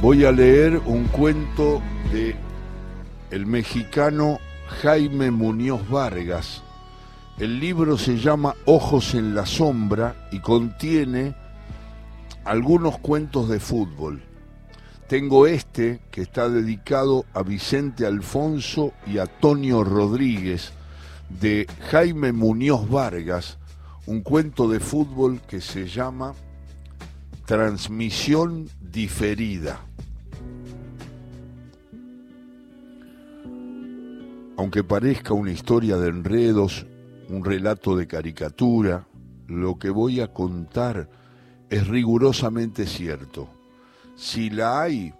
voy a leer un cuento de el mexicano Jaime Muñoz Vargas. El libro se llama Ojos en la sombra y contiene algunos cuentos de fútbol. Tengo este que está dedicado a Vicente Alfonso y a Tonio Rodríguez de Jaime Muñoz Vargas, un cuento de fútbol que se llama Transmisión diferida. Aunque parezca una historia de enredos, un relato de caricatura, lo que voy a contar es rigurosamente cierto. Si la hay,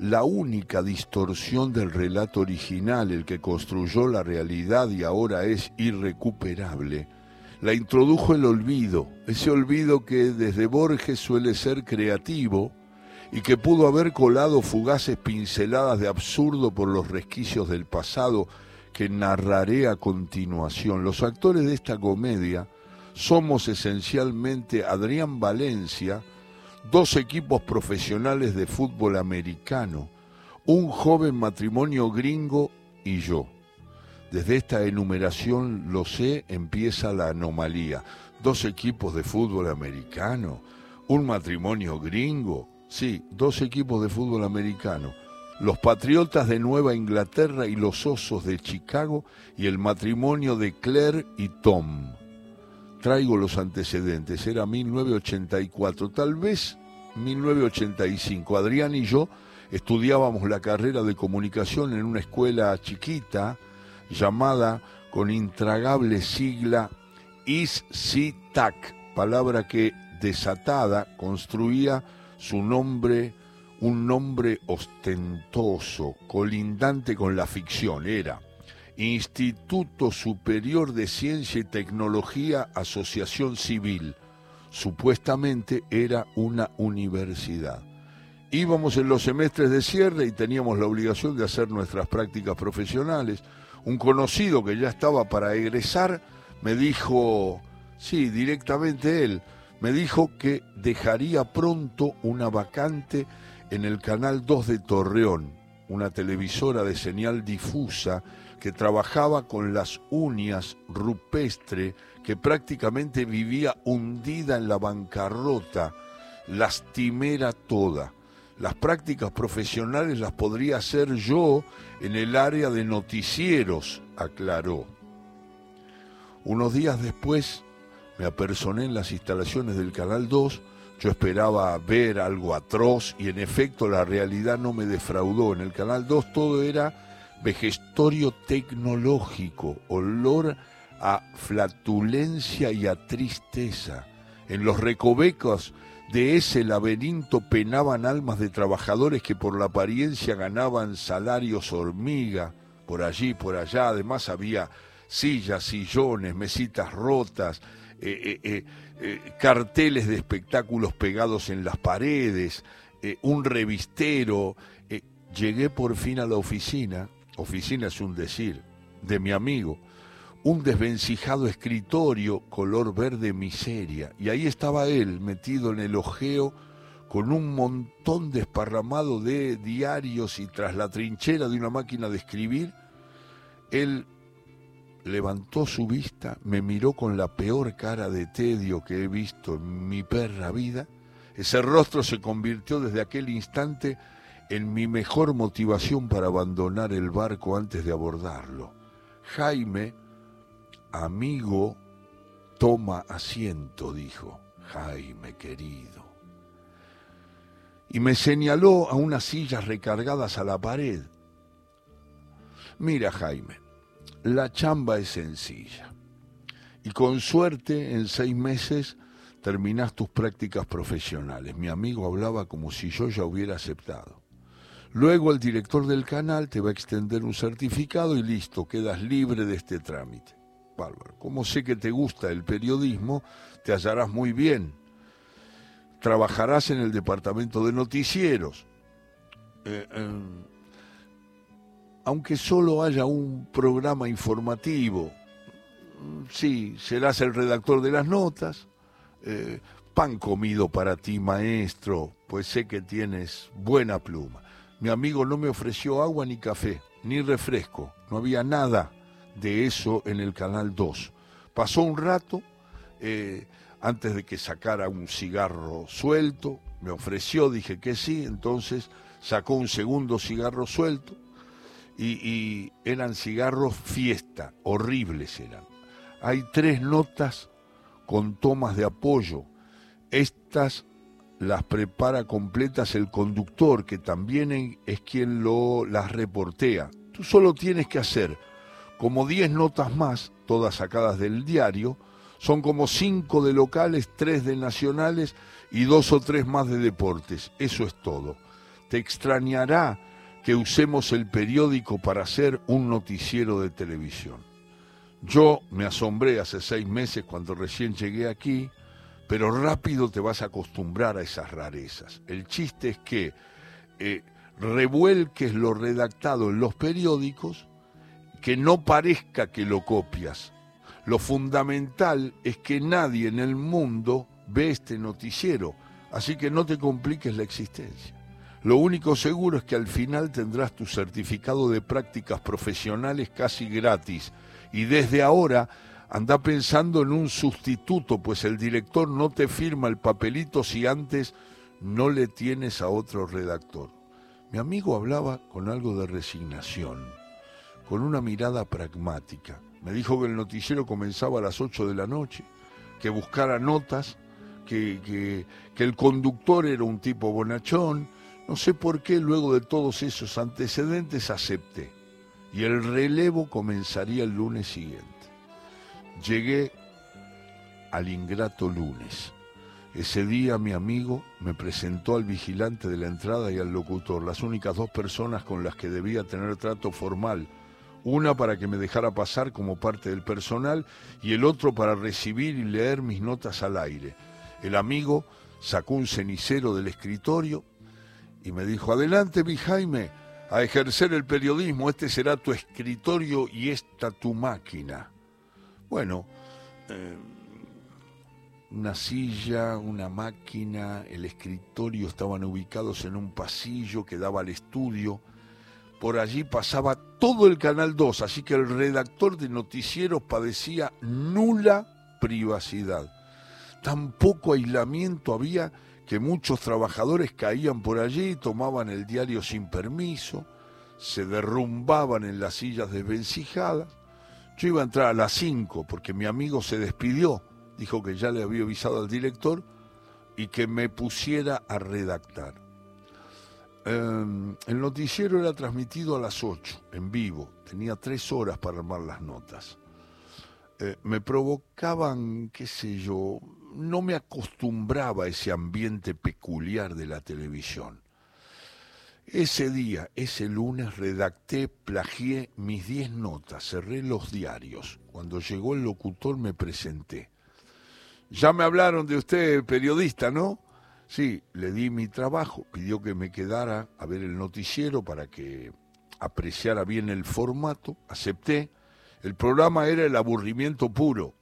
la única distorsión del relato original, el que construyó la realidad y ahora es irrecuperable, la introdujo el olvido, ese olvido que desde Borges suele ser creativo y que pudo haber colado fugaces pinceladas de absurdo por los resquicios del pasado que narraré a continuación. Los actores de esta comedia somos esencialmente Adrián Valencia, dos equipos profesionales de fútbol americano, un joven matrimonio gringo y yo. Desde esta enumeración, lo sé, empieza la anomalía. Dos equipos de fútbol americano, un matrimonio gringo, sí, dos equipos de fútbol americano. Los Patriotas de Nueva Inglaterra y los Osos de Chicago y el matrimonio de Claire y Tom. Traigo los antecedentes, era 1984, tal vez 1985. Adrián y yo estudiábamos la carrera de comunicación en una escuela chiquita, llamada con intragable sigla ISCITAC, palabra que desatada construía su nombre, un nombre ostentoso, colindante con la ficción, era Instituto Superior de Ciencia y Tecnología Asociación Civil. Supuestamente era una universidad. Íbamos en los semestres de cierre y teníamos la obligación de hacer nuestras prácticas profesionales un conocido que ya estaba para egresar me dijo, sí, directamente él, me dijo que dejaría pronto una vacante en el Canal 2 de Torreón, una televisora de señal difusa que trabajaba con las uñas rupestre, que prácticamente vivía hundida en la bancarrota, lastimera toda las prácticas profesionales las podría hacer yo en el área de noticieros, aclaró. Unos días después me apersoné en las instalaciones del Canal 2, yo esperaba ver algo atroz y en efecto la realidad no me defraudó. En el Canal 2 todo era vejestorio tecnológico, olor a flatulencia y a tristeza. En los recovecos de ese laberinto penaban almas de trabajadores que por la apariencia ganaban salarios hormiga, por allí, por allá, además había sillas, sillones, mesitas rotas, eh, eh, eh, carteles de espectáculos pegados en las paredes, un revistero. llegué por fin a la oficina, oficina es un decir, de mi amigo, un desvencijado escritorio color verde miseria, y ahí estaba él metido en el ojeo con un montón desparramado de diarios y tras la trinchera de una máquina de escribir, él levantó su vista, me miró con la peor cara de tedio que he visto en mi perra vida, ese rostro se convirtió desde aquel instante en mi mejor motivación para abandonar el barco antes de abordarlo. Jaime Amigo, toma asiento, dijo Jaime querido. Y me señaló a unas sillas recargadas a la pared. Mira, Jaime, la chamba es sencilla. Y con suerte, en seis meses, terminas tus prácticas profesionales. Mi amigo hablaba como si yo ya hubiera aceptado. Luego el director del canal te va a extender un certificado y listo, quedas libre de este trámite. Bárbaro. Como sé que te gusta el periodismo, te hallarás muy bien. Trabajarás en el departamento de noticieros. Eh, em, aunque solo haya un programa informativo, sí, serás el redactor de las notas, eh, Pan comido para ti, maestro, pues sé que tienes buena pluma. Mi amigo no me ofreció agua ni café, ni refresco. No había nada de eso en el Canal 2. Pasó un rato, eh, antes de que sacara un cigarro suelto, me ofreció, dije que sí, entonces sacó un segundo cigarro suelto y, y eran cigarros fiesta, horribles eran. Hay tres notas con tomas de apoyo. Estas las prepara completas el conductor, que también es quien lo, las reportea. Tú solo tienes que hacer como 10 notas más, todas sacadas del diario, son como 5 de locales, 3 de nacionales y dos o tres más de deportes. Eso es todo. Te extrañará que usemos el periódico para hacer un noticiero de televisión. Yo me asombré hace seis meses cuando recién llegué aquí, pero rápido te vas a acostumbrar a esas rarezas. El chiste es que eh, revuelques lo redactado en los periódicos, que no parezca que lo copias. Lo fundamental es que nadie en el mundo ve este noticiero, así que no te compliques la existencia. Lo único seguro es que al final tendrás tu certificado de prácticas profesionales casi gratis y desde ahora anda pensando en un sustituto, pues el director no te firma el papelito si antes no le tienes a otro redactor. Mi amigo hablaba con algo de resignación, con una mirada pragmática. Me dijo que el noticiero comenzaba a las 8 de la noche, que buscara notas que, el conductor era un tipo bonachón. No sé por qué luego de todos esos antecedentes acepté. Y el relevo comenzaría el lunes siguiente. Llegué al ingrato lunes. Ese día mi amigo me presentó al vigilante de la entrada y al locutor, las únicas dos personas con las que debía tener trato formal, una para que me dejara pasar como parte del personal y el otro para recibir y leer mis notas al aire. El amigo sacó un cenicero del escritorio y me dijo, adelante mi Jaime, a ejercer el periodismo, este será tu escritorio y esta tu máquina. Bueno, eh, una silla, una máquina, el escritorio estaban ubicados en un pasillo que daba al estudio. Por allí pasaba todo el Canal 2, así que el redactor de noticieros padecía nula privacidad tan poco aislamiento había que muchos trabajadores caían por allí, tomaban el diario sin permiso, se derrumbaban en las sillas desvencijadas. Yo iba a entrar a las 5 porque mi amigo se despidió, dijo que ya le había avisado al director y que me pusiera a redactar. Em, el noticiero era transmitido a las 8, en vivo, tenía tres horas para armar las notas. Eh, me provocaban, qué sé yo, no me acostumbraba a ese ambiente peculiar de la televisión. Ese día, ese lunes, redacté, plagié mis diez notas, cerré los diarios. Cuando llegó el locutor me presenté. Ya me hablaron de usted, periodista, ¿no? Sí, le di mi trabajo, pidió que me quedara a ver el noticiero para que apreciara bien el formato, acepté. El programa era el aburrimiento puro,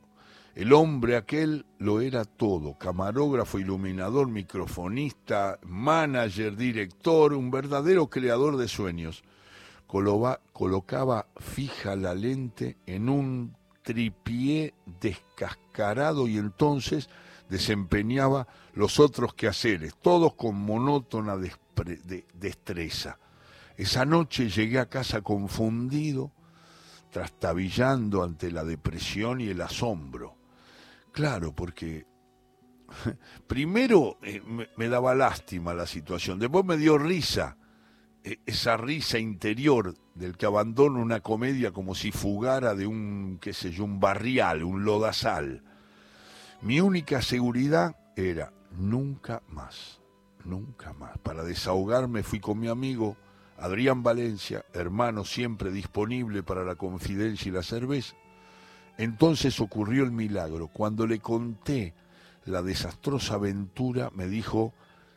el hombre aquel lo era todo, camarógrafo, iluminador, microfonista, manager, director, un verdadero creador de sueños. colocaba fija la lente en un tripié descascarado y entonces desempeñaba los otros quehaceres, todos con monótona destreza. Esa noche llegué a casa confundido, trastabillando ante la depresión y el asombro. Claro, porque primero eh, me, daba lástima la situación, después me dio risa, eh, esa risa interior del que abandona una comedia como si fugara de un, qué sé yo, un barrial, un lodazal. Mi única seguridad era nunca más, nunca más. Para desahogarme fui con mi amigo Adrián Valencia, hermano siempre disponible para la confidencia y la cerveza, entonces ocurrió el milagro. Cuando le conté la desastrosa aventura, me dijo,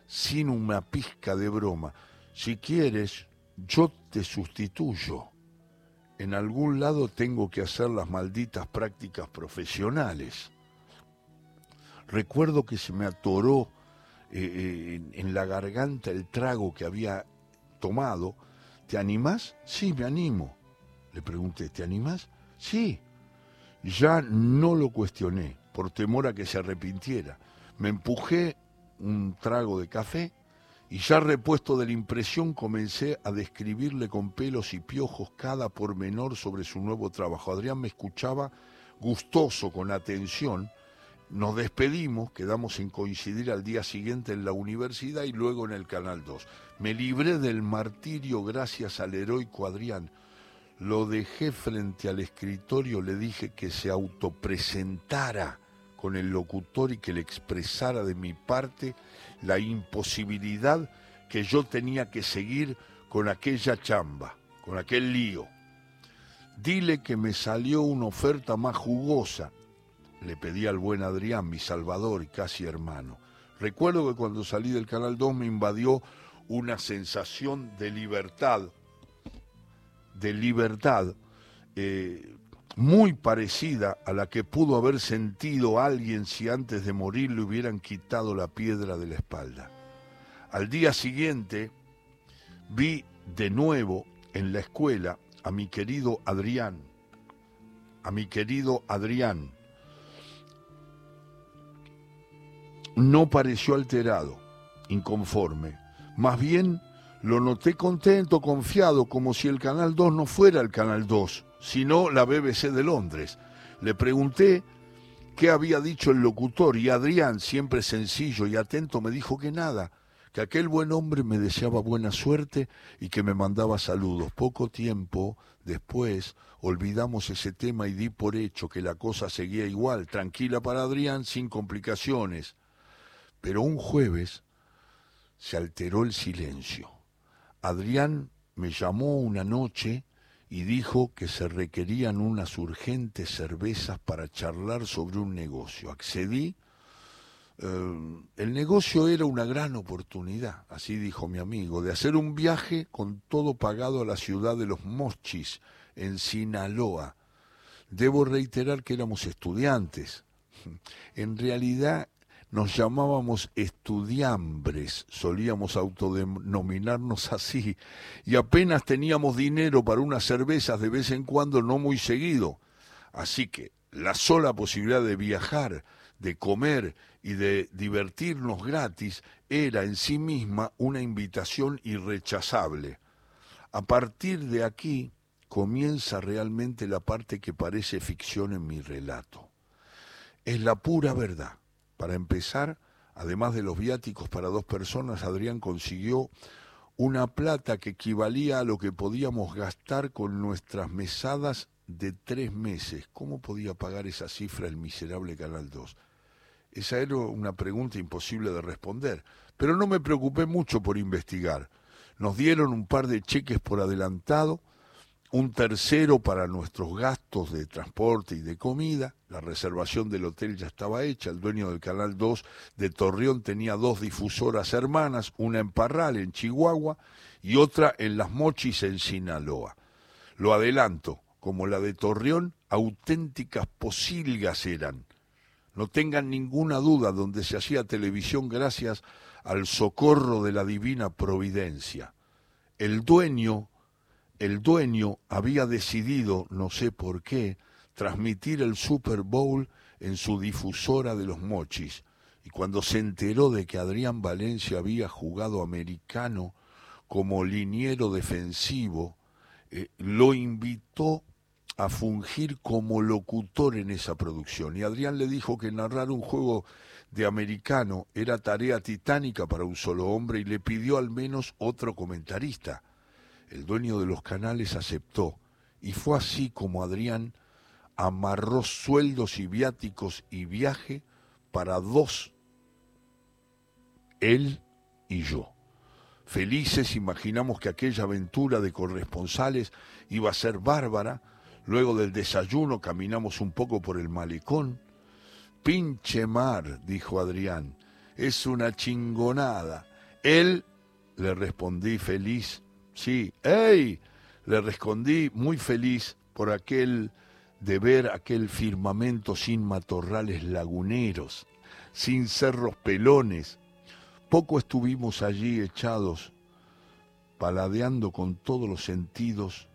sin una pizca de broma, si quieres, yo te sustituyo. En algún lado tengo que hacer las malditas prácticas profesionales. Recuerdo que se me atoró eh, en, en la garganta el trago que había tomado. ¿Te animás? Sí, me animo. Le pregunté, ¿te animás? Sí. Ya no lo cuestioné, por temor a que se arrepintiera. Me empujé un trago de café y ya repuesto de la impresión comencé a describirle con pelos y piojos cada pormenor sobre su nuevo trabajo. Adrián me escuchaba gustoso, con atención. Nos despedimos, quedamos en coincidir al día siguiente en la universidad y luego en el Canal 2. Me libré del martirio gracias al heroico Adrián. Lo dejé frente al escritorio, le dije que se autopresentara con el locutor y que le expresara de mi parte la imposibilidad que yo tenía que seguir con aquella chamba, con aquel lío. Dile que me salió una oferta más jugosa, le pedí al buen Adrián, mi salvador y casi hermano. Recuerdo que cuando salí del Canal 2 me invadió una sensación de libertad, de libertad, eh, muy parecida a la que pudo haber sentido alguien si antes de morir le hubieran quitado la piedra de la espalda. Al día siguiente vi de nuevo en la escuela a mi querido Adrián, a mi querido Adrián. No pareció alterado, inconforme, más bien lo noté contento, confiado, como si el Canal 2 no fuera el Canal 2 sino la BBC de Londres. Le pregunté qué había dicho el locutor y Adrián, siempre sencillo y atento, me dijo que nada, que aquel buen hombre me deseaba buena suerte y que me mandaba saludos. Poco tiempo después olvidamos ese tema y di por hecho que la cosa seguía igual, tranquila para Adrián, sin complicaciones. Pero un jueves se alteró el silencio. Adrián me llamó una noche y dijo que se requerían unas urgentes cervezas para charlar sobre un negocio. Accedí. Eh, el negocio era una gran oportunidad, así dijo mi amigo, de hacer un viaje con todo pagado a la ciudad de los Mochis, en Sinaloa. Debo reiterar que éramos estudiantes. En realidad nos llamábamos estudiambres, solíamos autodenominarnos así, y apenas teníamos dinero para unas cervezas de vez en cuando, no muy seguido. Así que la sola posibilidad de viajar, de comer y de divertirnos gratis era en sí misma una invitación irrechazable. A partir de aquí comienza realmente la parte que parece ficción en mi relato. Es la pura verdad para empezar, además de los viáticos para dos personas, Adrián consiguió una plata que equivalía a lo que podíamos gastar con nuestras mesadas de tres meses. ¿Cómo podía pagar esa cifra el miserable Canal 2? Esa era una pregunta imposible de responder, pero no me preocupé mucho por investigar. Nos dieron un par de cheques por adelantado, un tercero para nuestros gastos de transporte y de comida, la reservación del hotel ya estaba hecha, el dueño del Canal 2 de Torreón tenía dos difusoras hermanas, una en Parral, en Chihuahua, y otra en Las Mochis, en Sinaloa. Lo adelanto, como la de Torreón, auténticas posilgas eran. No tengan ninguna duda donde se hacía televisión gracias al socorro de la divina providencia. El dueño el dueño había decidido, no sé por qué, transmitir el Super Bowl en su difusora de los mochis. Y cuando se enteró de que Adrián Valencia había jugado americano como liniero defensivo, eh, lo invitó a fungir como locutor en esa producción. Y Adrián le dijo que narrar un juego de americano era tarea titánica para un solo hombre y le pidió al menos otro comentarista el dueño de los canales aceptó, y fue así como Adrián amarró sueldos y viáticos y viaje para dos, él y yo. Felices imaginamos que aquella aventura de corresponsales iba a ser bárbara. Luego del desayuno caminamos un poco por el malecón. Pinche mar, dijo Adrián, es una chingonada. Él, le respondí feliz, Sí, ¡ey! Le respondí muy feliz por aquel de ver aquel firmamento sin matorrales laguneros, sin cerros pelones. Poco estuvimos allí echados, paladeando con todos los sentidos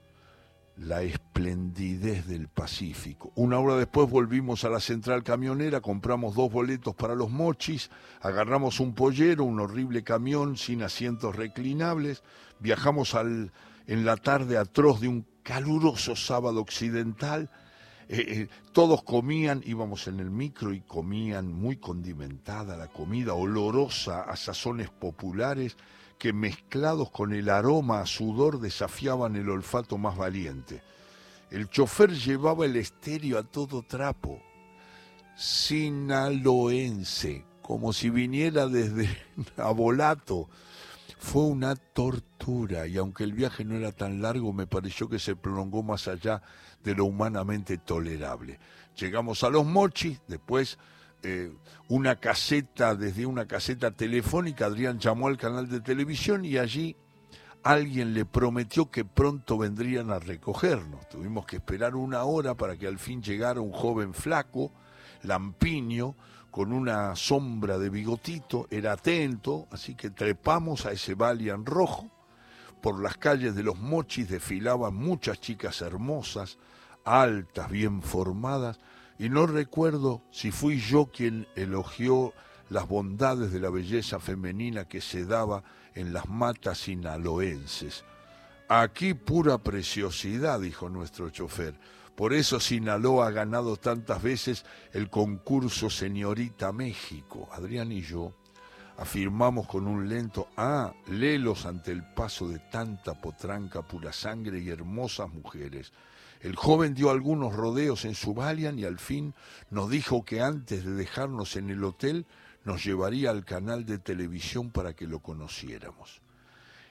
la esplendidez del Pacífico. Una hora después volvimos a la central camionera, compramos dos boletos para los mochis, agarramos un pollero, un horrible camión sin asientos reclinables, viajamos al, en la tarde atroz de un caluroso sábado occidental, eh, eh, todos comían, íbamos en el micro y comían muy condimentada la comida, olorosa a sazones populares, que mezclados con el aroma a sudor desafiaban el olfato más valiente. El chofer llevaba el estéreo a todo trapo, sinaloense, como si viniera desde Abolato. Fue una tortura y aunque el viaje no era tan largo, me pareció que se prolongó más allá de lo humanamente tolerable. Llegamos a los mochis, después eh, una caseta, desde una caseta telefónica, Adrián llamó al canal de televisión y allí alguien le prometió que pronto vendrían a recogernos. Tuvimos que esperar una hora para que al fin llegara un joven flaco, lampiño, con una sombra de bigotito, era atento, así que trepamos a ese Valian rojo. Por las calles de los mochis desfilaban muchas chicas hermosas, altas, bien formadas, y no recuerdo si fui yo quien elogió las bondades de la belleza femenina que se daba en las matas sinaloenses. Aquí pura preciosidad, dijo nuestro chofer. Por eso Sinaloa ha ganado tantas veces el concurso Señorita México. Adrián y yo afirmamos con un lento ah, lelos ante el paso de tanta potranca pura sangre y hermosas mujeres. El joven dio algunos rodeos en su Valian y al fin nos dijo que antes de dejarnos en el hotel nos llevaría al canal de televisión para que lo conociéramos.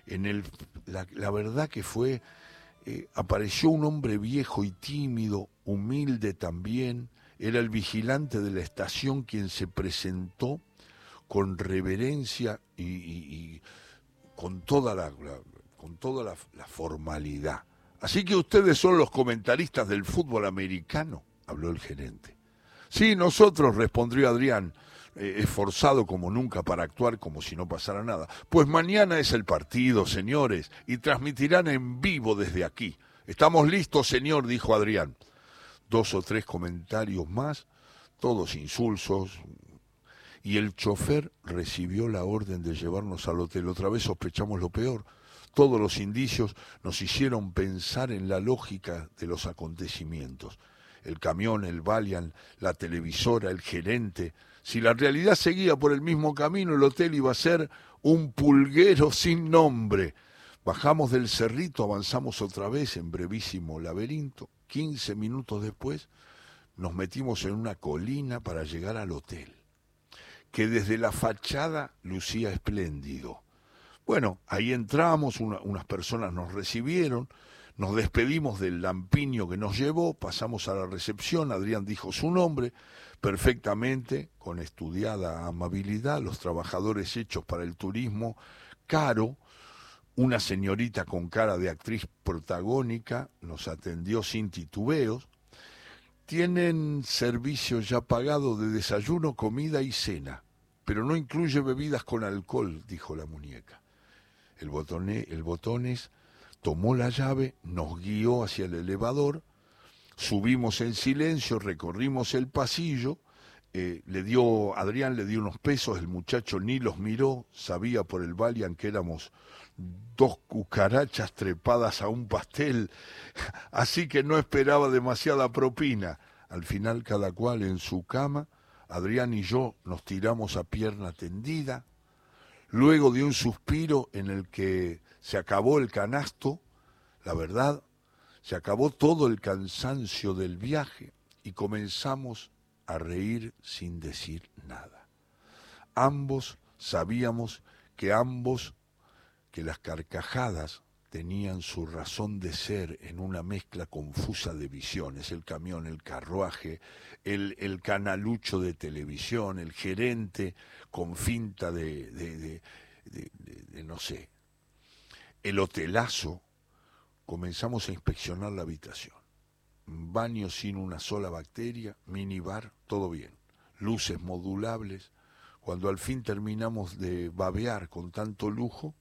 En el, la, verdad que fue, eh, apareció un hombre viejo y tímido, humilde también, era el vigilante de la estación quien se presentó con reverencia y, con toda la, con toda la formalidad. Así que ustedes son los comentaristas del fútbol americano, habló el gerente. Sí, nosotros, respondió Adrián, eh, esforzado como nunca para actuar como si no pasara nada. Pues mañana es el partido, señores, y transmitirán en vivo desde aquí. Estamos listos, señor, dijo Adrián. Dos o tres comentarios más, todos insulsos, y el chofer recibió la orden de llevarnos al hotel. Otra vez sospechamos lo peor todos los indicios nos hicieron pensar en la lógica de los acontecimientos. El camión, el Valiant, la televisora, el gerente. Si la realidad seguía por el mismo camino, el hotel iba a ser un pulguero sin nombre. Bajamos del cerrito, avanzamos otra vez en brevísimo laberinto. Quince minutos después nos metimos en una colina para llegar al hotel, que desde la fachada lucía espléndido. Bueno, ahí entramos, unas personas nos recibieron, nos despedimos del lampiño que nos llevó, pasamos a la recepción, Adrián dijo su nombre, perfectamente, con estudiada amabilidad, los trabajadores hechos para el turismo, Caro, una señorita con cara de actriz protagónica, nos atendió sin titubeos, tienen servicio ya pagado de desayuno, comida y cena, pero no incluye bebidas con alcohol, dijo la muñeca. El, el botones tomó la llave, nos guió hacia el elevador, subimos en silencio, recorrimos el pasillo, eh, le dio, Adrián le dio unos pesos, el muchacho ni los miró, sabía por el Valian que éramos dos cucarachas trepadas a un pastel, así que no esperaba demasiada propina. Al final cada cual en su cama, Adrián y yo nos tiramos a pierna tendida, luego de un suspiro en el que se acabó el canasto, la verdad, se acabó todo el cansancio del viaje y comenzamos a reír sin decir nada. Ambos sabíamos que ambos, que las carcajadas tenían su razón de ser en una mezcla confusa de visiones, el camión, el carruaje, el, canalucho de televisión, el gerente con finta de, de, de, no sé, el hotelazo, comenzamos a inspeccionar la habitación. Baño sin una sola bacteria, minibar, todo bien. luces modulables. Cuando al fin terminamos de babear con tanto lujo,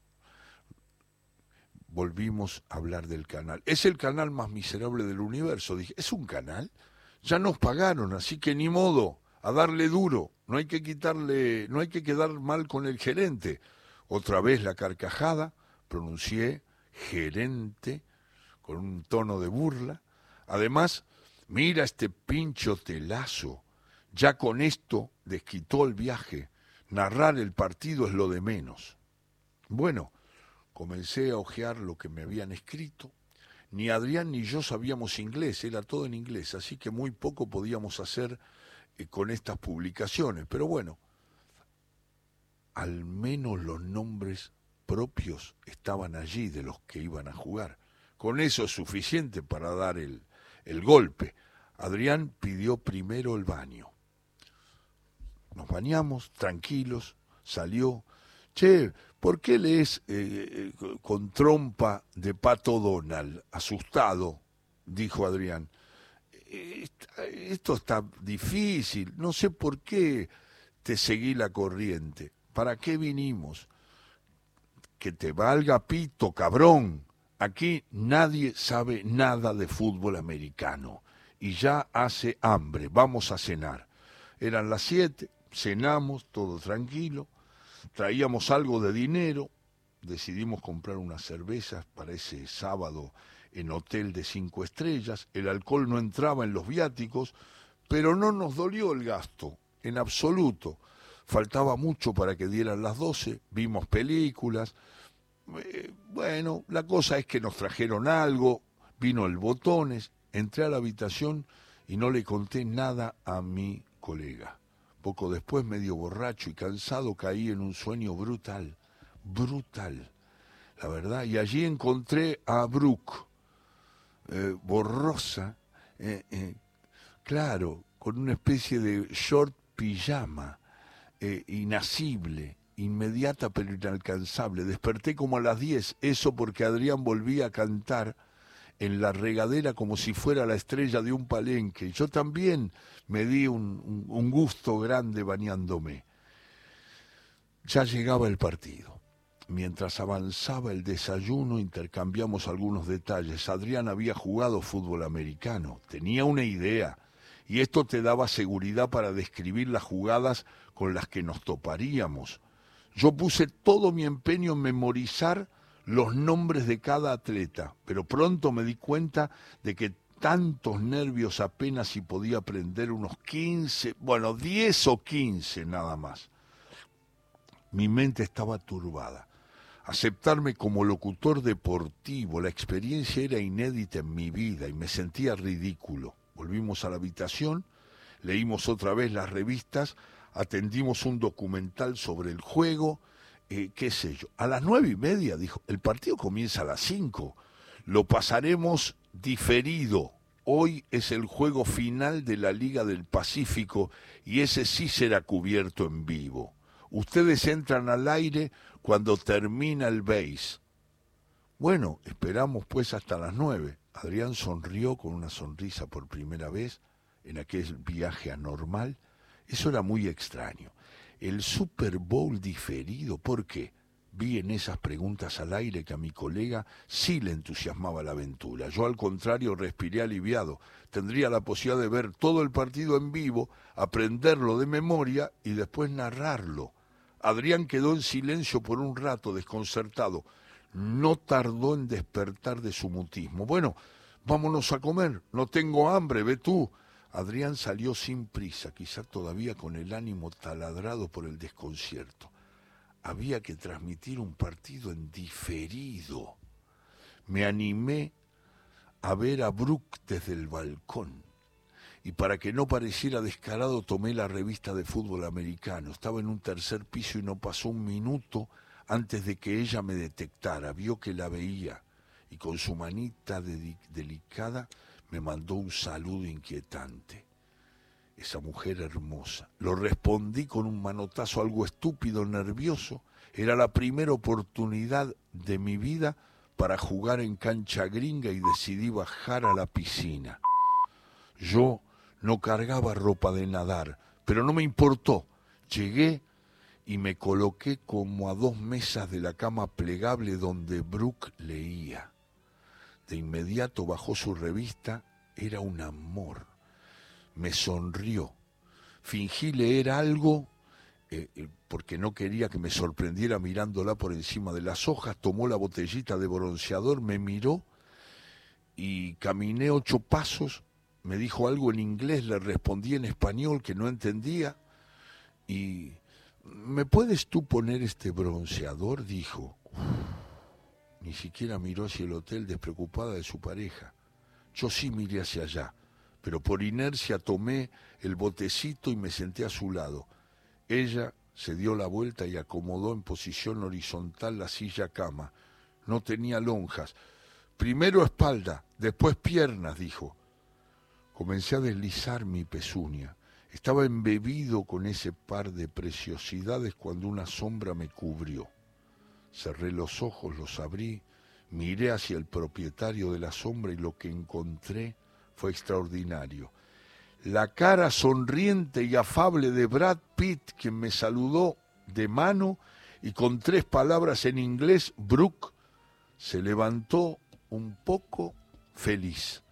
volvimos a hablar del canal. Es el canal más miserable del universo. Dije, ¿es un canal? Ya nos pagaron, así que ni modo, a darle duro. No hay que quitarle, no hay que quedar mal con el gerente. Otra vez la carcajada, pronuncié gerente con un tono de burla. Además, mira este pincho telazo. Ya con esto desquitó el viaje. Narrar el partido es lo de menos. Bueno, comencé a hojear lo que me habían escrito. Ni Adrián ni yo sabíamos inglés, era todo en inglés, así que muy poco podíamos hacer eh, con estas publicaciones. Pero bueno, al menos los nombres propios estaban allí de los que iban a jugar. Con eso es suficiente para dar el, el golpe. Adrián pidió primero el baño. Nos bañamos, tranquilos, salió. Che, ¿por qué lees eh, eh, con trompa de pato Donald? Asustado, dijo Adrián. Esto está difícil, no sé por qué te seguí la corriente. ¿Para qué vinimos? Que te valga pito, cabrón. Aquí nadie sabe nada de fútbol americano y ya hace hambre, vamos a cenar. Eran las siete, cenamos, todo tranquilo, traíamos algo de dinero, decidimos comprar unas cervezas para ese sábado en hotel de cinco estrellas, el alcohol no entraba en los viáticos, pero no nos dolió el gasto, en absoluto. Faltaba mucho para que dieran las doce, vimos películas, eh, bueno, la cosa es que nos trajeron algo, vino el botones, entré a la habitación y no le conté nada a mi colega. Poco después, medio borracho y cansado, caí en un sueño brutal, brutal, la verdad. Y allí encontré a Brooke, eh, borrosa, eh, claro, con una especie de short pijama, inasible, inmediata pero inalcanzable. Desperté como a las diez, eso porque Adrián volvía a cantar en la regadera como si fuera la estrella de un palenque. Yo también me di un, un gusto grande bañándome. Ya llegaba el partido. Mientras avanzaba el desayuno intercambiamos algunos detalles. Adrián había jugado fútbol americano, tenía una idea, y esto te daba seguridad para describir las jugadas con las que nos toparíamos. Yo puse todo mi empeño en memorizar los nombres de cada atleta, pero pronto me di cuenta de que tantos nervios apenas si podía aprender unos 15, bueno, 10 o 15 nada más. Mi mente estaba turbada. Aceptarme como locutor deportivo, la experiencia era inédita en mi vida y me sentía ridículo. Volvimos a la habitación, leímos otra vez las revistas atendimos un documental sobre el juego, eh, qué sé yo. A las nueve y media, dijo, el partido comienza a las cinco, lo pasaremos diferido. Hoy es el juego final de la Liga del Pacífico y ese sí será cubierto en vivo. Ustedes entran al aire cuando termina el base. Bueno, esperamos pues hasta las nueve. Adrián sonrió con una sonrisa por primera vez en aquel viaje anormal eso era muy extraño. El Super Bowl diferido, ¿por qué? Vi en esas preguntas al aire que a mi colega sí le entusiasmaba la aventura. Yo al contrario respiré aliviado. Tendría la posibilidad de ver todo el partido en vivo, aprenderlo de memoria y después narrarlo. Adrián quedó en silencio por un rato, desconcertado. No tardó en despertar de su mutismo. Bueno, vámonos a comer. No tengo hambre, ve tú. Adrián salió sin prisa, quizá todavía con el ánimo taladrado por el desconcierto. Había que transmitir un partido en diferido. Me animé a ver a Brooke desde el balcón. Y para que no pareciera descarado tomé la revista de fútbol americano. Estaba en un tercer piso y no pasó un minuto antes de que ella me detectara. Vio que la veía y con su manita delicada me mandó un saludo inquietante. Esa mujer hermosa. Lo respondí con un manotazo algo estúpido, nervioso. Era la primera oportunidad de mi vida para jugar en cancha gringa y decidí bajar a la piscina. Yo no cargaba ropa de nadar, pero no me importó. Llegué y me coloqué como a dos mesas de la cama plegable donde Brooke leía. De inmediato bajó su revista, era un amor. Me sonrió. Fingí leer algo eh, eh, porque no quería que me sorprendiera mirándola por encima de las hojas, tomó la botellita de bronceador, me miró y caminé ocho pasos, me dijo algo en inglés, le respondí en español que no entendía y ¿me puedes tú poner este bronceador? dijo. Ni siquiera miró hacia el hotel despreocupada de su pareja. Yo sí miré hacia allá, pero por inercia tomé el botecito y me senté a su lado. Ella se dio la vuelta y acomodó en posición horizontal la silla cama. No tenía lonjas. Primero espalda, después piernas, dijo. Comencé a deslizar mi pezuña. Estaba embebido con ese par de preciosidades cuando una sombra me cubrió. Cerré los ojos, los abrí, miré hacia el propietario de la sombra y lo que encontré fue extraordinario la cara sonriente y afable de Brad Pitt, quien me saludó de mano y con tres palabras en inglés, Brooke, se levantó un poco feliz.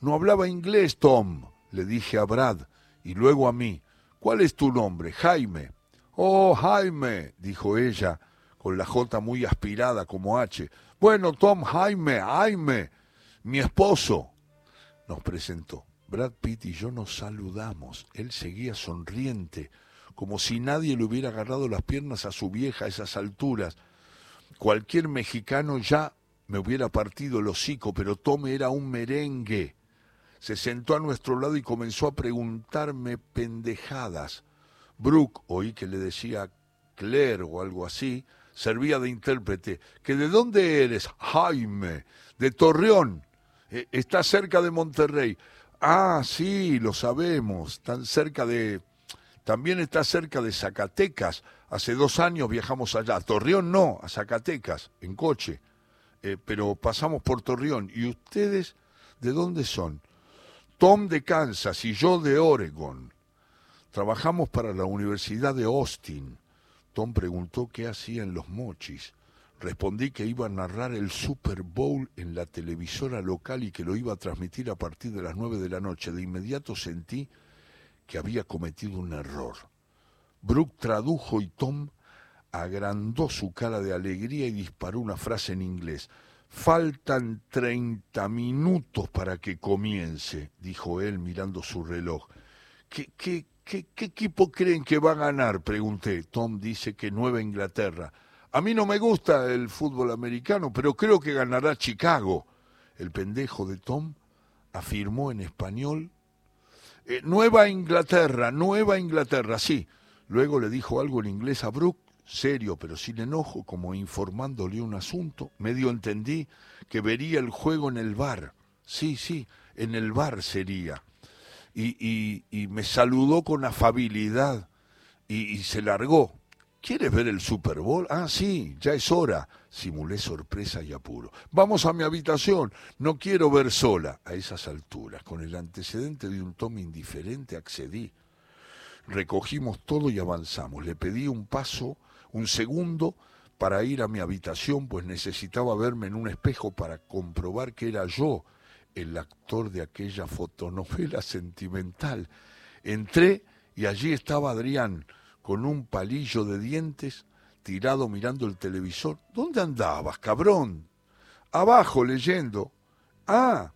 No hablaba inglés, Tom, le dije a Brad y luego a mí. ¿Cuál es tu nombre? Jaime. Oh, Jaime, dijo ella, con la J muy aspirada como H. Bueno, Tom, Jaime, Jaime, mi esposo, nos presentó. Brad Pitt y yo nos saludamos. Él seguía sonriente, como si nadie le hubiera agarrado las piernas a su vieja a esas alturas. Cualquier mexicano ya me hubiera partido el hocico, pero Tome era un merengue. Se sentó a nuestro lado y comenzó a preguntarme pendejadas. Brooke, oí que le decía Claire o algo así, servía de intérprete. ¿Que de dónde eres? Jaime, de Torreón. Eh, está cerca de Monterrey. Ah, sí, lo sabemos, tan cerca de... También está cerca de Zacatecas. Hace dos años viajamos allá. Torreón no, a Zacatecas, en coche. Eh, pero pasamos por Torreón. ¿Y ustedes de dónde son? Tom de Kansas y yo de Oregon. Trabajamos para la Universidad de Austin. Tom preguntó qué hacía en los mochis. Respondí que iba a narrar el Super Bowl en la televisora local y que lo iba a transmitir a partir de las nueve de la noche. De inmediato sentí que había cometido un error. Brooke tradujo y Tom agrandó su cara de alegría y disparó una frase en inglés. Faltan treinta minutos para que comience, dijo él mirando su reloj. ¿Qué, qué, qué, equipo creen que va a ganar? pregunté. Tom dice que Nueva Inglaterra. A mí no me gusta el fútbol americano, pero creo que ganará Chicago. El pendejo de Tom afirmó en español. Eh, Nueva Inglaterra, Nueva Inglaterra, sí. Luego le dijo algo en inglés a Brooke, serio pero sin enojo, como informándole un asunto. Medio entendí que vería el juego en el bar. Sí, sí, en el bar sería. Y, me saludó con afabilidad y se largó. ¿Quieres ver el Super Bowl? Ah, sí, ya es hora. Simulé sorpresa y apuro. Vamos a mi habitación. No quiero ver sola. A esas alturas, con el antecedente de un tomo indiferente, accedí. Recogimos todo y avanzamos. Le pedí un paso, un segundo, para ir a mi habitación, pues necesitaba verme en un espejo para comprobar que era yo el actor de aquella fotonovela sentimental. Entré y allí estaba Adrián con un palillo de dientes, tirado mirando el televisor. ¿Dónde andabas, cabrón? Abajo leyendo. Ah,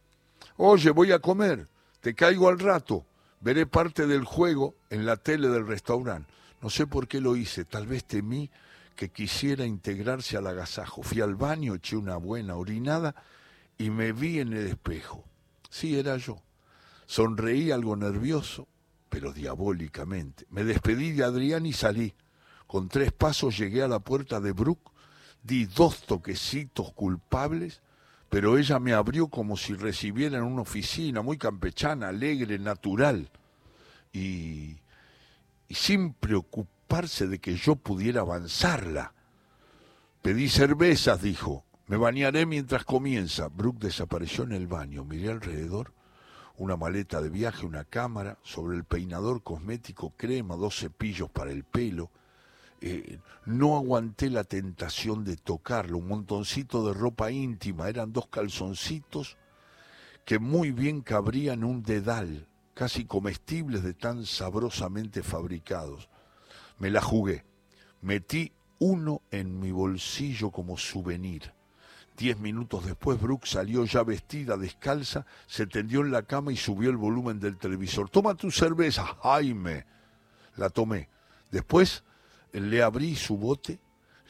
oye, voy a comer. Te caigo al rato. Veré parte del juego en la tele del restaurante. No sé por qué lo hice. Tal vez temí que quisiera integrarse al agasajo. Fui al baño, eché una buena orinada y me vi en el espejo. Sí, era yo. Sonreí algo nervioso pero diabólicamente. Me despedí de Adrián y salí. Con tres pasos llegué a la puerta de Brooke, di dos toquecitos culpables, pero ella me abrió como si recibiera en una oficina, muy campechana, alegre, natural, y, y sin preocuparse de que yo pudiera avanzarla. Pedí cervezas, dijo. Me bañaré mientras comienza. Brooke desapareció en el baño. Miré alrededor una maleta de viaje, una cámara, sobre el peinador cosmético crema, dos cepillos para el pelo. Eh, no aguanté la tentación de tocarlo, un montoncito de ropa íntima, eran dos calzoncitos que muy bien cabrían un dedal, casi comestibles de tan sabrosamente fabricados. Me la jugué, metí uno en mi bolsillo como souvenir. Diez minutos después, Brooke salió ya vestida, descalza, se tendió en la cama y subió el volumen del televisor. Toma tu cerveza, Jaime. La tomé. Después le abrí su bote.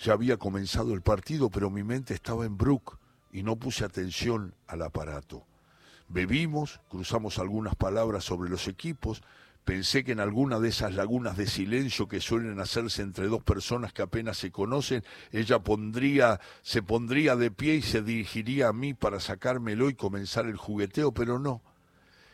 Ya había comenzado el partido, pero mi mente estaba en Brooke y no puse atención al aparato. Bebimos, cruzamos algunas palabras sobre los equipos, Pensé que en alguna de esas lagunas de silencio que suelen hacerse entre dos personas que apenas se conocen, ella pondría, se pondría de pie y se dirigiría a mí para sacármelo y comenzar el jugueteo, pero no.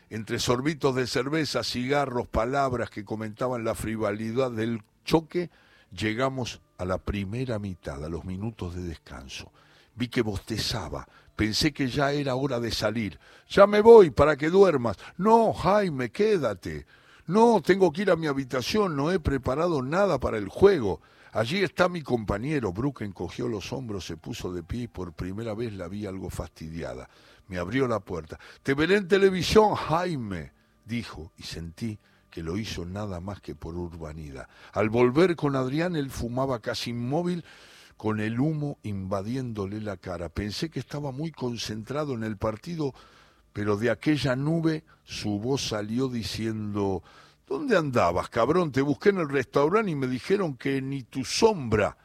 Entre sorbitos de cerveza, cigarros, palabras que comentaban la frivolidad del choque, llegamos a la primera mitad, a los minutos de descanso. Vi que bostezaba, pensé que ya era hora de salir. Ya me voy para que duermas. No, Jaime, quédate. No, tengo que ir a mi habitación, no he preparado nada para el juego. Allí está mi compañero. Brooke encogió los hombros, se puso de pie y por primera vez la vi algo fastidiada. Me abrió la puerta. Te veré en televisión, Jaime, dijo, y sentí que lo hizo nada más que por urbanidad. Al volver con Adrián, él fumaba casi inmóvil, con el humo invadiéndole la cara. Pensé que estaba muy concentrado en el partido, pero de aquella nube su voz salió diciendo ¿Dónde andabas, cabrón? Te busqué en el restaurante y me dijeron que ni tu sombra.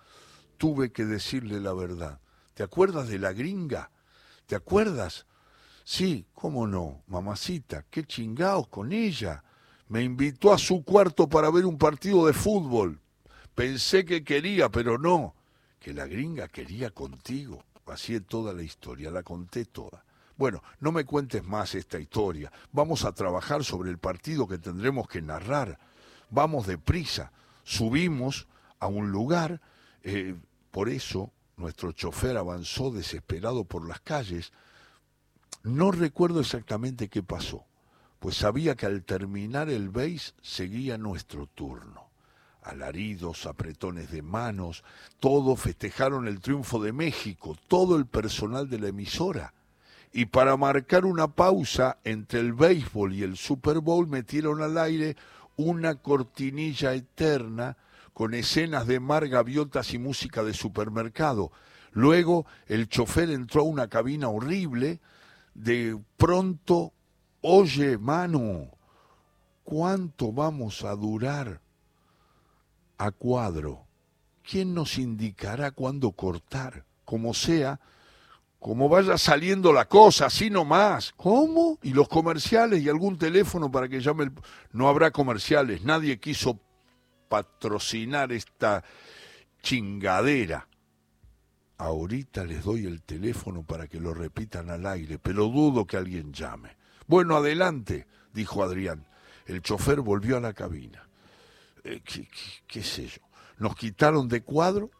Tuve que decirle la verdad. ¿Te acuerdas de la gringa? ¿Te acuerdas? Sí, cómo no, mamacita, qué chingaos con ella. Me invitó a su cuarto para ver un partido de fútbol. Pensé que quería, pero no, que la gringa quería contigo. Así es toda la historia, la conté toda. Bueno, no me cuentes más esta historia. Vamos a trabajar sobre el partido que tendremos que narrar. Vamos deprisa. Subimos a un lugar. Eh, por eso nuestro chofer avanzó desesperado por las calles. No recuerdo exactamente qué pasó, pues sabía que al terminar el beis seguía nuestro turno. Alaridos, apretones de manos, todos festejaron el triunfo de México, todo el personal de la emisora y para marcar una pausa entre el béisbol y el Super Bowl metieron al aire una cortinilla eterna con escenas de mar, gaviotas y música de supermercado. Luego el chofer entró a una cabina horrible, de pronto, oye, mano, ¿cuánto vamos a durar a cuadro? ¿Quién nos indicará cuándo cortar? Como sea, como vaya saliendo la cosa, así nomás. ¿Cómo? ¿Y los comerciales y algún teléfono para que llame el... No habrá comerciales, nadie quiso patrocinar esta chingadera. Ahorita les doy el teléfono para que lo repitan al aire, pero dudo que alguien llame. Bueno, adelante, dijo Adrián. El chofer volvió a la cabina. Eh, ¿qué, qué sé yo? Nos quitaron de cuadro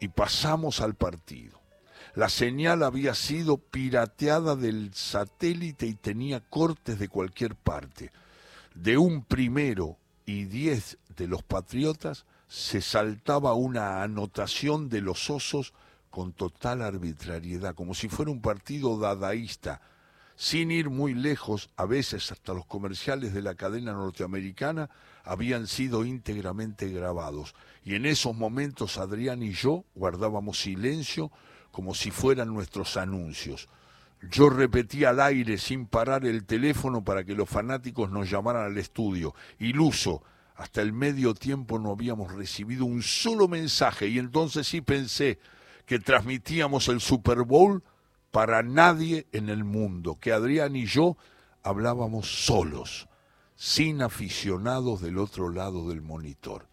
y pasamos al partido. La señal había sido pirateada del satélite y tenía cortes de cualquier parte. De un primero y diez de los patriotas se saltaba una anotación de los osos con total arbitrariedad, como si fuera un partido dadaísta, sin ir muy lejos, a veces hasta los comerciales de la cadena norteamericana habían sido íntegramente grabados. Y en esos momentos Adrián y yo guardábamos silencio como si fueran nuestros anuncios. Yo repetía al aire sin parar el teléfono para que los fanáticos nos llamaran al estudio. Iluso, hasta el medio tiempo no habíamos recibido un solo mensaje y entonces sí pensé que transmitíamos el Super Bowl para nadie en el mundo, que Adrián y yo hablábamos solos, sin aficionados del otro lado del monitor.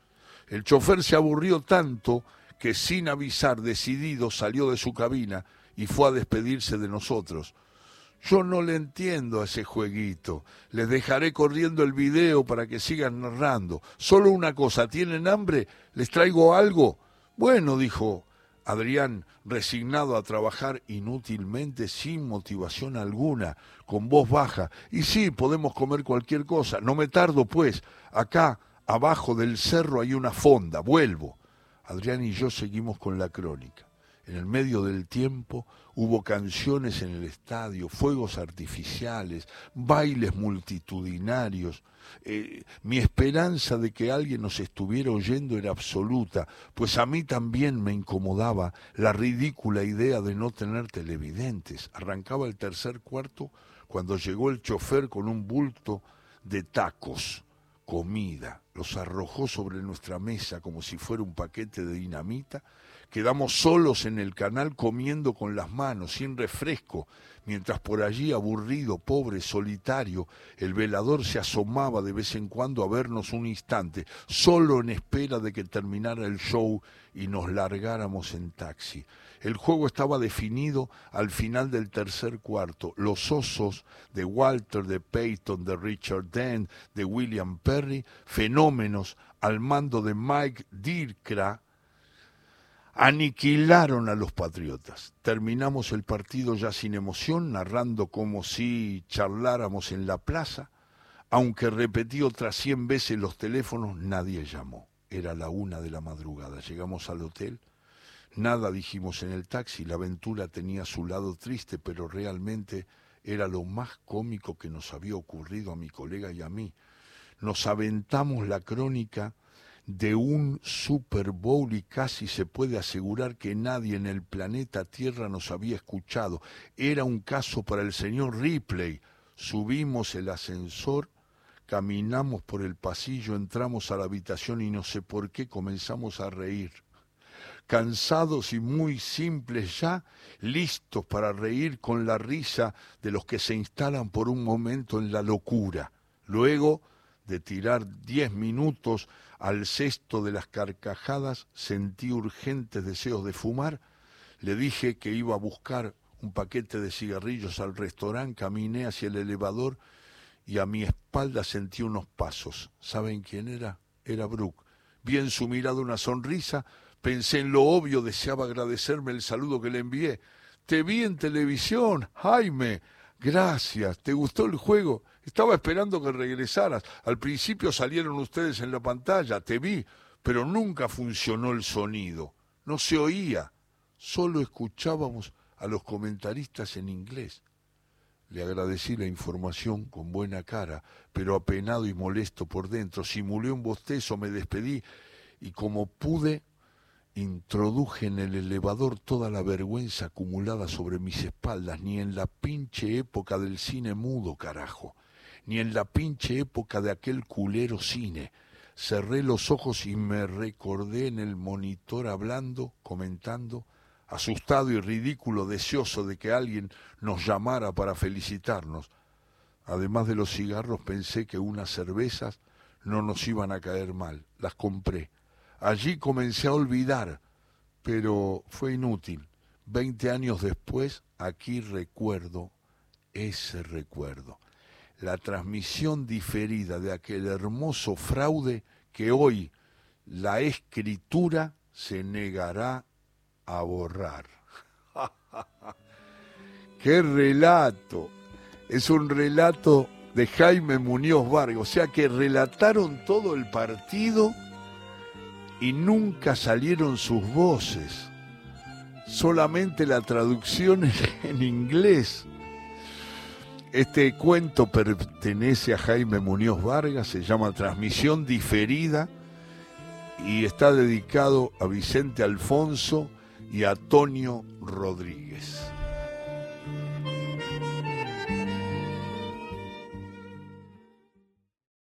El chofer se aburrió tanto que sin avisar, decidido, salió de su cabina y fue a despedirse de nosotros. Yo no le entiendo a ese jueguito. Les dejaré corriendo el video para que sigan narrando. Solo una cosa, ¿tienen hambre? ¿Les traigo algo? Bueno, dijo Adrián, resignado a trabajar inútilmente, sin motivación alguna, con voz baja. Y sí, podemos comer cualquier cosa. No me tardo, pues. Acá, abajo del cerro, hay una fonda. Vuelvo. Adrián y yo seguimos con la crónica. En el medio del tiempo hubo canciones en el estadio, fuegos artificiales, bailes multitudinarios. Eh, mi esperanza de que alguien nos estuviera oyendo era absoluta, pues a mí también me incomodaba la ridícula idea de no tener televidentes. Arrancaba el tercer cuarto cuando llegó el chofer con un bulto de tacos, comida, los arrojó sobre nuestra mesa como si fuera un paquete de dinamita Quedamos solos en el canal comiendo con las manos, sin refresco, mientras por allí, aburrido, pobre, solitario, el velador se asomaba de vez en cuando a vernos un instante, solo en espera de que terminara el show y nos largáramos en taxi. El juego estaba definido al final del tercer cuarto. Los osos de Walter, de Peyton, de Richard Dent, de William Perry, fenómenos al mando de Mike Dirkra, aniquilaron a los patriotas. Terminamos el partido ya sin emoción, narrando como si charláramos en la plaza. Aunque repetí otras cien veces los teléfonos, nadie llamó. Era la una de la madrugada. Llegamos al hotel. Nada dijimos en el taxi. La aventura tenía su lado triste, pero realmente era lo más cómico que nos había ocurrido a mi colega y a mí. Nos aventamos la crónica de un Super Bowl y casi se puede asegurar que nadie en el planeta Tierra nos había escuchado. Era un caso para el señor Ripley. Subimos el ascensor, caminamos por el pasillo, entramos a la habitación y no sé por qué comenzamos a reír. Cansados y muy simples ya, listos para reír con la risa de los que se instalan por un momento en la locura. Luego de tirar diez minutos al cesto de las carcajadas, sentí urgentes deseos de fumar, le dije que iba a buscar un paquete de cigarrillos al restaurante, caminé hacia el elevador y a mi espalda sentí unos pasos. ¿Saben quién era? Era Brooke. Vi en su mirada una sonrisa, pensé en lo obvio, deseaba agradecerme el saludo que le envié. Te vi en televisión, Jaime. Gracias, ¿te gustó el juego? Estaba esperando que regresaras. Al principio salieron ustedes en la pantalla, te vi, pero nunca funcionó el sonido. No se oía. Solo escuchábamos a los comentaristas en inglés. Le agradecí la información con buena cara, pero apenado y molesto por dentro. Simulé un bostezo, me despedí y como pude introduje en el elevador toda la vergüenza acumulada sobre mis espaldas, ni en la pinche época del cine mudo, carajo ni en la pinche época de aquel culero cine. Cerré los ojos y me recordé en el monitor hablando, comentando, asustado y ridículo, deseoso de que alguien nos llamara para felicitarnos. Además de los cigarros pensé que unas cervezas no nos iban a caer mal. Las compré. Allí comencé a olvidar, pero fue inútil. Veinte años después, aquí recuerdo ese recuerdo la transmisión diferida de aquel hermoso fraude que hoy la escritura se negará a borrar. ¡Qué relato! Es un relato de Jaime Muñoz Vargas, o sea que relataron todo el partido y nunca salieron sus voces, solamente la traducción en inglés. Este cuento pertenece a Jaime Muñoz Vargas, se llama Transmisión Diferida y está dedicado a Vicente Alfonso y a Antonio Rodríguez.